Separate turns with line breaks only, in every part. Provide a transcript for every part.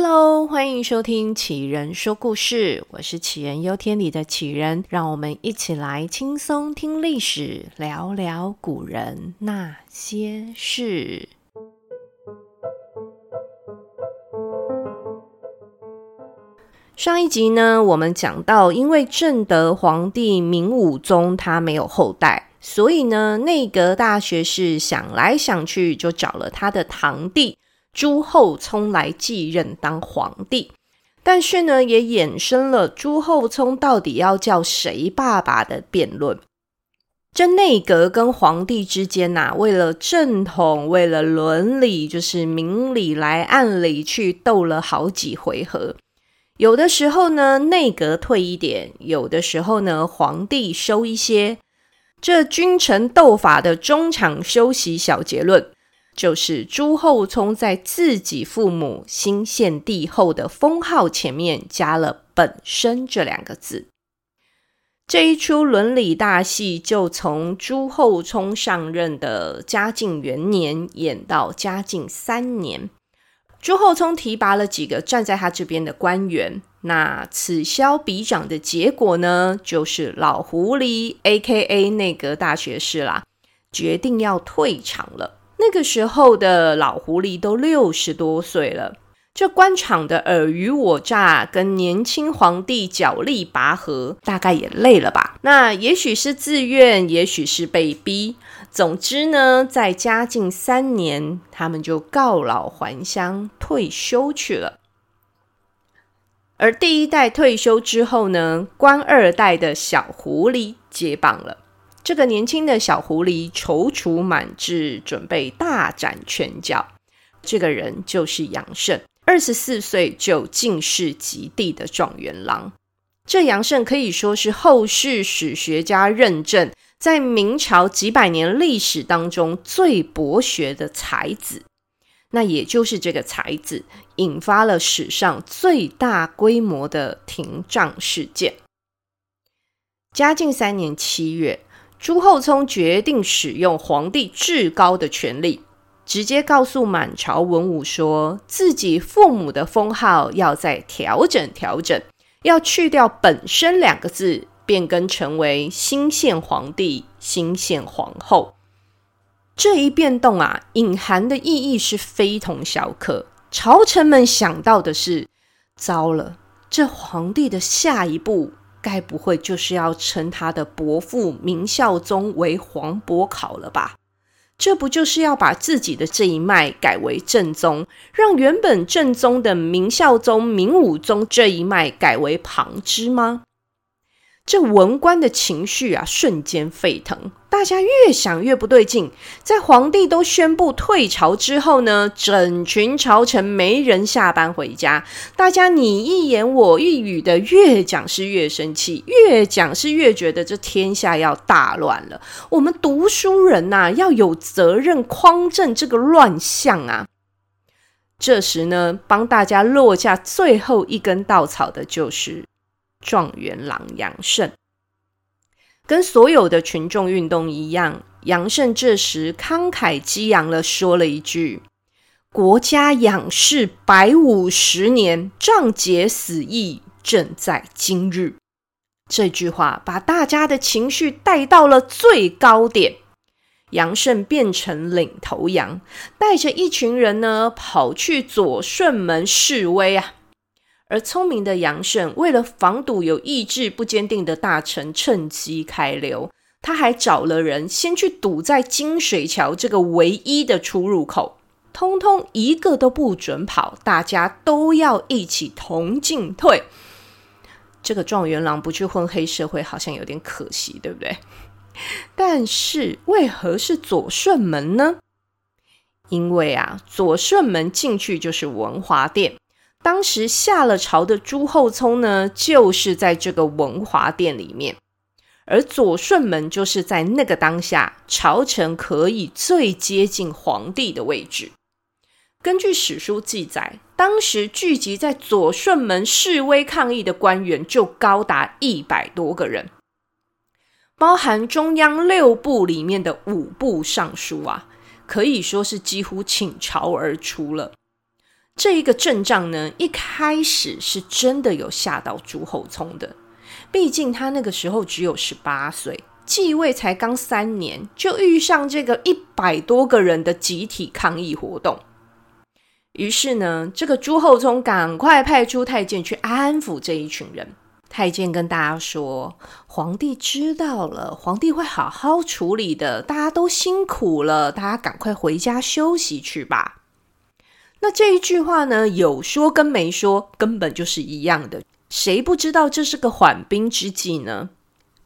Hello，欢迎收听杞人说故事，我是杞人忧天里的杞人，让我们一起来轻松听历史，聊聊古人那些事。上一集呢，我们讲到，因为正德皇帝明武宗他没有后代，所以呢，内阁大学士想来想去，就找了他的堂弟。朱厚熜来继任当皇帝，但是呢，也衍生了朱厚熜到底要叫谁爸爸的辩论。这内阁跟皇帝之间呐、为了正统，为了伦理，就是明里来暗里去斗了好几回合。有的时候呢，内阁退一点；有的时候呢，皇帝收一些。这君臣斗法的中场休息小结论。就是朱厚熜在自己父母兴献帝后的封号前面加了“本生”这两个字。这一出伦理大戏就从朱厚熜上任的嘉靖元年演到嘉靖三年。朱厚熜提拔了几个站在他这边的官员，那此消彼长的结果呢，就是老狐狸 （A.K.A. 内阁大学士）啦，决定要退场了。那个时候的老狐狸都六十多岁了，这官场的尔虞我诈，跟年轻皇帝角力拔河，大概也累了吧？那也许是自愿，也许是被逼。总之呢，在嘉靖三年，他们就告老还乡，退休去了。而第一代退休之后呢，官二代的小狐狸接棒了。这个年轻的小狐狸踌躇满志，准备大展拳脚。这个人就是杨慎，二十四岁就进士及第的状元郎。这杨慎可以说是后世史学家认证，在明朝几百年历史当中最博学的才子。那也就是这个才子，引发了史上最大规模的廷杖事件。嘉靖三年七月。朱厚熜决定使用皇帝至高的权力，直接告诉满朝文武说，自己父母的封号要再调整调整，要去掉“本身”两个字，变更成为新献皇帝、新献皇后。这一变动啊，隐含的意义是非同小可。朝臣们想到的是：糟了，这皇帝的下一步。该不会就是要称他的伯父明孝宗为皇伯考了吧？这不就是要把自己的这一脉改为正宗，让原本正宗的明孝宗、明武宗这一脉改为旁支吗？这文官的情绪啊，瞬间沸腾。大家越想越不对劲。在皇帝都宣布退朝之后呢，整群朝臣没人下班回家，大家你一言我一语的，越讲是越生气，越讲是越觉得这天下要大乱了。我们读书人呐、啊，要有责任匡正这个乱象啊。这时呢，帮大家落下最后一根稻草的就是。状元郎杨慎，跟所有的群众运动一样，杨慎这时慷慨激昂地说了一句：“国家养士百五十年，仗节死义，正在今日。”这句话把大家的情绪带到了最高点。杨慎变成领头羊，带着一群人呢，跑去左顺门示威啊。而聪明的杨慎为了防堵有意志不坚定的大臣趁机开溜，他还找了人先去堵在金水桥这个唯一的出入口，通通一个都不准跑，大家都要一起同进退。这个状元郎不去混黑社会，好像有点可惜，对不对？但是为何是左顺门呢？因为啊，左顺门进去就是文华殿。当时下了朝的朱厚熜呢，就是在这个文华殿里面，而左顺门就是在那个当下，朝臣可以最接近皇帝的位置。根据史书记载，当时聚集在左顺门示威抗议的官员就高达一百多个人，包含中央六部里面的五部尚书啊，可以说是几乎倾巢而出了。这一个阵仗呢，一开始是真的有吓到朱厚熜的，毕竟他那个时候只有十八岁，继位才刚三年，就遇上这个一百多个人的集体抗议活动。于是呢，这个朱厚熜赶快派出太监去安抚这一群人。太监跟大家说：“皇帝知道了，皇帝会好好处理的。大家都辛苦了，大家赶快回家休息去吧。”那这一句话呢，有说跟没说，根本就是一样的。谁不知道这是个缓兵之计呢？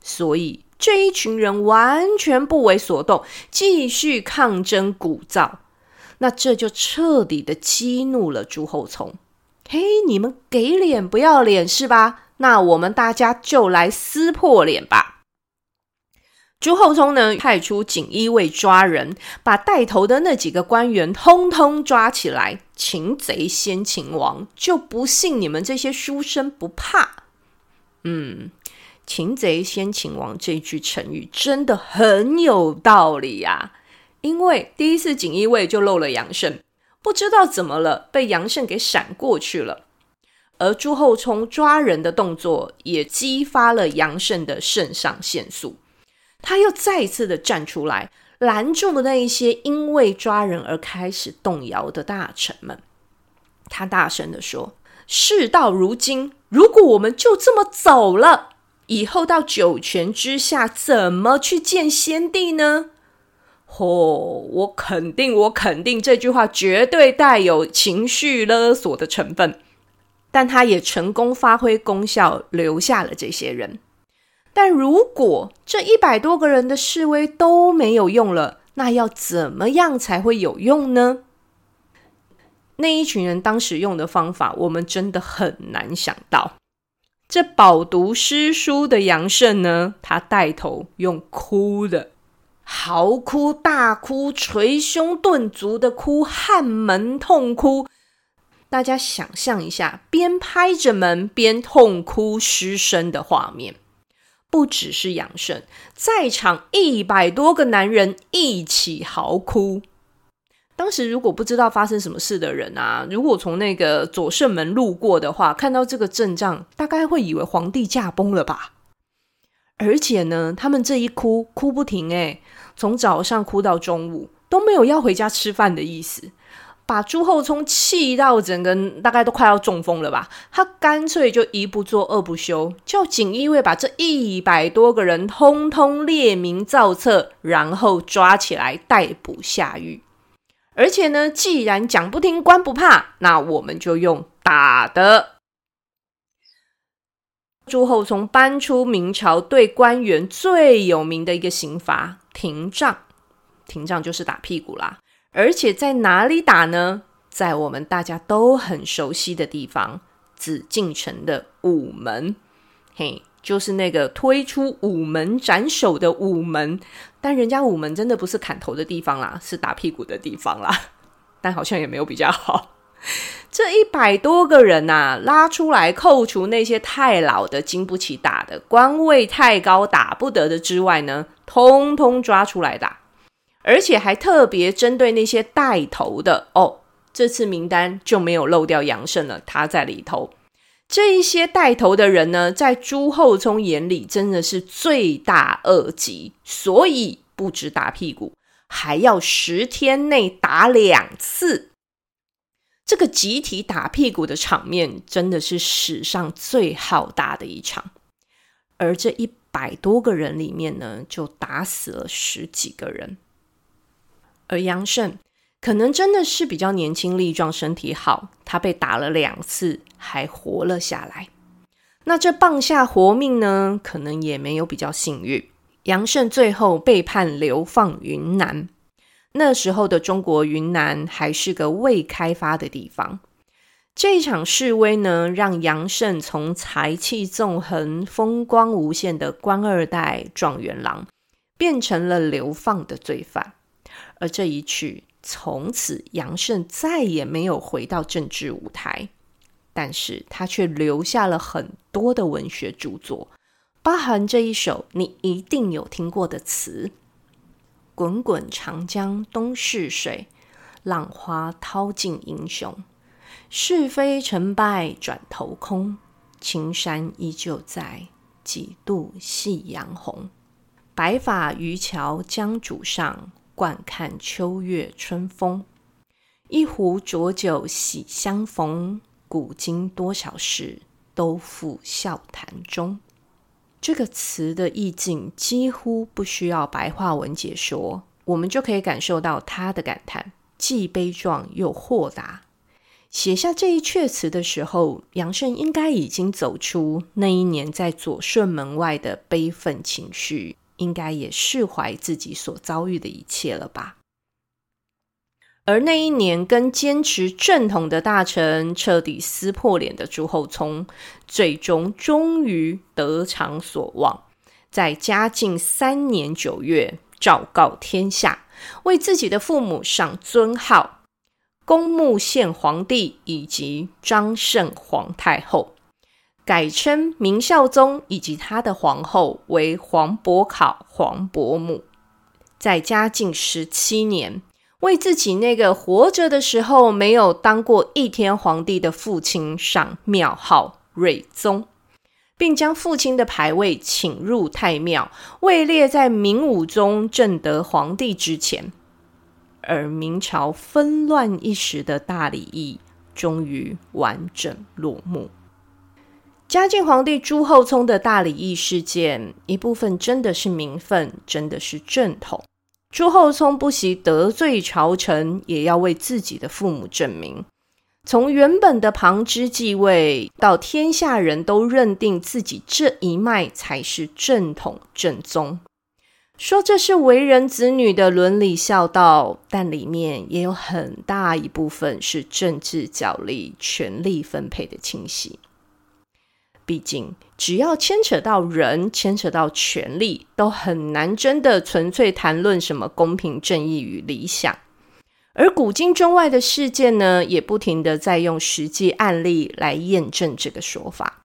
所以这一群人完全不为所动，继续抗争鼓噪。那这就彻底的激怒了朱厚熜。嘿，你们给脸不要脸是吧？那我们大家就来撕破脸吧。朱厚熜呢，派出锦衣卫抓人，把带头的那几个官员通通抓起来。擒贼先擒王，就不信你们这些书生不怕。嗯，擒贼先擒王这句成语真的很有道理呀、啊。因为第一次锦衣卫就漏了杨慎，不知道怎么了，被杨慎给闪过去了。而朱厚熜抓人的动作也激发了杨慎的肾上腺素，他又再一次的站出来，拦住了那一些因为抓人而开始动摇的大臣们。他大声的说：“事到如今，如果我们就这么走了，以后到九泉之下怎么去见先帝呢？”哦，我肯定，我肯定这句话绝对带有情绪勒索的成分，但他也成功发挥功效，留下了这些人。但如果这一百多个人的示威都没有用了，那要怎么样才会有用呢？那一群人当时用的方法，我们真的很难想到。这饱读诗书的杨慎呢，他带头用哭的。嚎哭、大哭、捶胸顿足的哭，撼门痛哭。大家想象一下，边拍着门边痛哭失声的画面。不只是杨胜，在场一百多个男人一起嚎哭。当时如果不知道发生什么事的人啊，如果从那个左圣门路过的话，看到这个阵仗，大概会以为皇帝驾崩了吧。而且呢，他们这一哭哭不停，诶，从早上哭到中午，都没有要回家吃饭的意思，把朱厚熜气到整个大概都快要中风了吧。他干脆就一不做二不休，叫锦衣卫把这一百多个人通通列名造册，然后抓起来逮捕下狱。而且呢，既然讲不听，官不怕，那我们就用打的。朱厚熜搬出明朝对官员最有名的一个刑罚——廷杖。廷杖就是打屁股啦。而且在哪里打呢？在我们大家都很熟悉的地方——紫禁城的午门。嘿，就是那个推出午门斩首的午门。但人家午门真的不是砍头的地方啦，是打屁股的地方啦。但好像也没有比较好。这一百多个人呐、啊，拉出来扣除那些太老的、经不起打的、官位太高打不得的之外呢，通通抓出来打，而且还特别针对那些带头的哦。这次名单就没有漏掉杨胜了，他在里头。这一些带头的人呢，在朱厚熜眼里真的是罪大恶极，所以不止打屁股，还要十天内打两次。这个集体打屁股的场面真的是史上最浩大的一场，而这一百多个人里面呢，就打死了十几个人。而杨胜可能真的是比较年轻力壮，身体好，他被打了两次还活了下来。那这棒下活命呢，可能也没有比较幸运。杨胜最后被判流放云南。那时候的中国云南还是个未开发的地方。这一场示威呢，让杨胜从才气纵横、风光无限的官二代、状元郎，变成了流放的罪犯。而这一去，从此杨胜再也没有回到政治舞台。但是他却留下了很多的文学著作，包含这一首你一定有听过的词。滚滚长江东逝水，浪花淘尽英雄。是非成败转头空，青山依旧在，几度夕阳红。白发渔樵江渚上，惯看秋月春风。一壶浊酒喜相逢，古今多少事，都付笑谈中。这个词的意境几乎不需要白话文解说，我们就可以感受到他的感叹，既悲壮又豁达。写下这一阙词的时候，杨慎应该已经走出那一年在左顺门外的悲愤情绪，应该也释怀自己所遭遇的一切了吧。而那一年跟坚持正统的大臣彻底撕破脸的朱厚熜，最终终于得偿所望，在嘉靖三年九月昭告天下，为自己的父母上尊号。恭穆献皇帝以及张圣皇太后，改称明孝宗以及他的皇后为皇伯考、皇伯母。在嘉靖十七年，为自己那个活着的时候没有当过一天皇帝的父亲上庙号睿宗，并将父亲的牌位请入太庙，位列在明武宗正德皇帝之前。而明朝纷乱一时的大礼议终于完整落幕。嘉靖皇帝朱厚熜的大礼议事件，一部分真的是名分，真的是正统。朱厚熜不惜得罪朝臣，也要为自己的父母证明。从原本的旁支继位，到天下人都认定自己这一脉才是正统正宗。说这是为人子女的伦理孝道，但里面也有很大一部分是政治角力、权力分配的清晰。毕竟，只要牵扯到人，牵扯到权力，都很难真的纯粹谈论什么公平正义与理想。而古今中外的事件呢，也不停地在用实际案例来验证这个说法。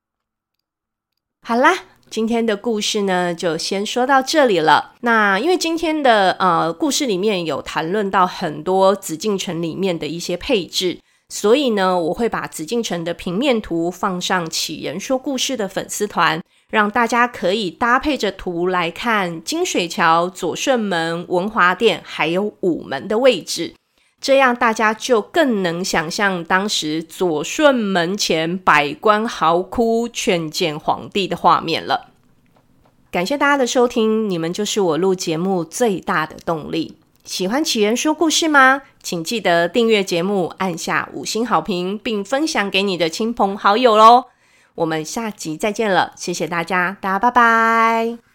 好啦。今天的故事呢，就先说到这里了。那因为今天的呃故事里面有谈论到很多紫禁城里面的一些配置，所以呢，我会把紫禁城的平面图放上杞人说故事的粉丝团，让大家可以搭配着图来看金水桥、左顺门、文华殿还有午门的位置。这样大家就更能想象当时左顺门前百官嚎哭劝谏皇帝的画面了。感谢大家的收听，你们就是我录节目最大的动力。喜欢奇人说故事吗？请记得订阅节目，按下五星好评，并分享给你的亲朋好友喽。我们下集再见了，谢谢大家，大家拜拜。